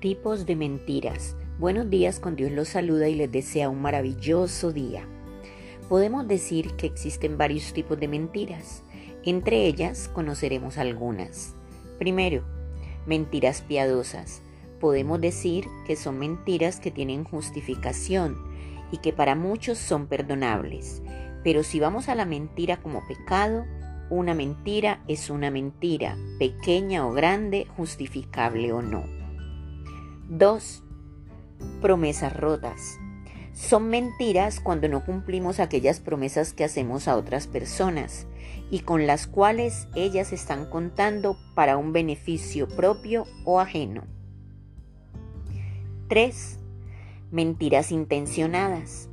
Tipos de mentiras. Buenos días, con Dios los saluda y les desea un maravilloso día. Podemos decir que existen varios tipos de mentiras. Entre ellas conoceremos algunas. Primero, mentiras piadosas. Podemos decir que son mentiras que tienen justificación y que para muchos son perdonables. Pero si vamos a la mentira como pecado, una mentira es una mentira, pequeña o grande, justificable o no. 2. Promesas rotas. Son mentiras cuando no cumplimos aquellas promesas que hacemos a otras personas y con las cuales ellas están contando para un beneficio propio o ajeno. 3. Mentiras intencionadas.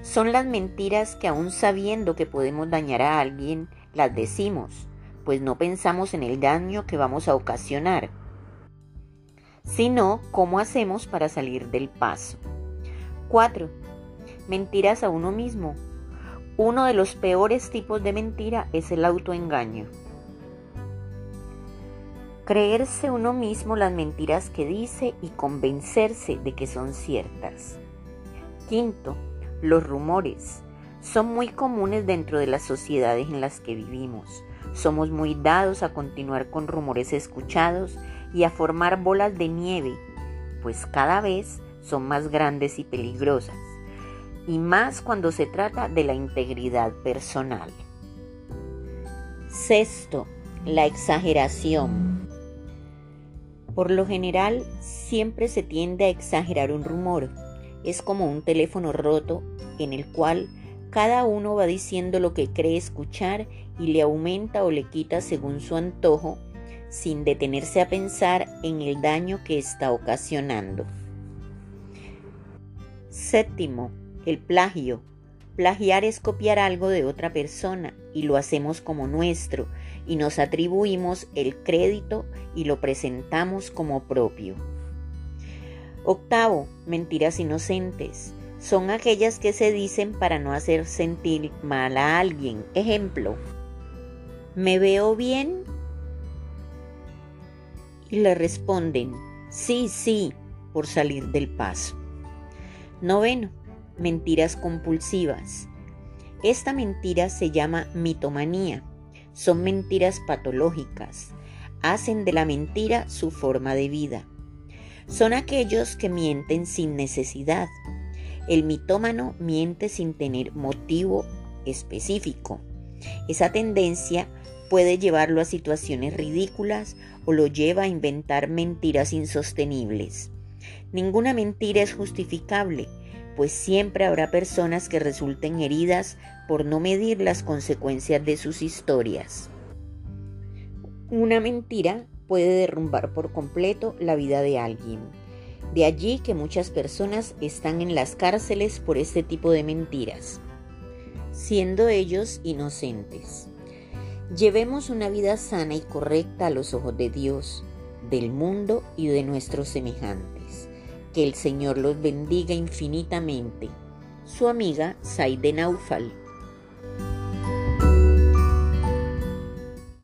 Son las mentiras que aún sabiendo que podemos dañar a alguien, las decimos, pues no pensamos en el daño que vamos a ocasionar sino cómo hacemos para salir del paso. 4. Mentiras a uno mismo. Uno de los peores tipos de mentira es el autoengaño. Creerse uno mismo las mentiras que dice y convencerse de que son ciertas. Quinto, los rumores. Son muy comunes dentro de las sociedades en las que vivimos. Somos muy dados a continuar con rumores escuchados y a formar bolas de nieve, pues cada vez son más grandes y peligrosas, y más cuando se trata de la integridad personal. Sexto, la exageración. Por lo general, siempre se tiende a exagerar un rumor. Es como un teléfono roto en el cual cada uno va diciendo lo que cree escuchar y le aumenta o le quita según su antojo sin detenerse a pensar en el daño que está ocasionando. Séptimo, el plagio. Plagiar es copiar algo de otra persona y lo hacemos como nuestro y nos atribuimos el crédito y lo presentamos como propio. Octavo, mentiras inocentes. Son aquellas que se dicen para no hacer sentir mal a alguien. Ejemplo, ¿me veo bien? Y le responden, sí, sí, por salir del paso. Noveno, mentiras compulsivas. Esta mentira se llama mitomanía. Son mentiras patológicas. Hacen de la mentira su forma de vida. Son aquellos que mienten sin necesidad. El mitómano miente sin tener motivo específico. Esa tendencia puede llevarlo a situaciones ridículas o lo lleva a inventar mentiras insostenibles. Ninguna mentira es justificable, pues siempre habrá personas que resulten heridas por no medir las consecuencias de sus historias. Una mentira puede derrumbar por completo la vida de alguien. De allí que muchas personas están en las cárceles por este tipo de mentiras, siendo ellos inocentes. Llevemos una vida sana y correcta a los ojos de Dios, del mundo y de nuestros semejantes. Que el Señor los bendiga infinitamente. Su amiga Saide Naufal.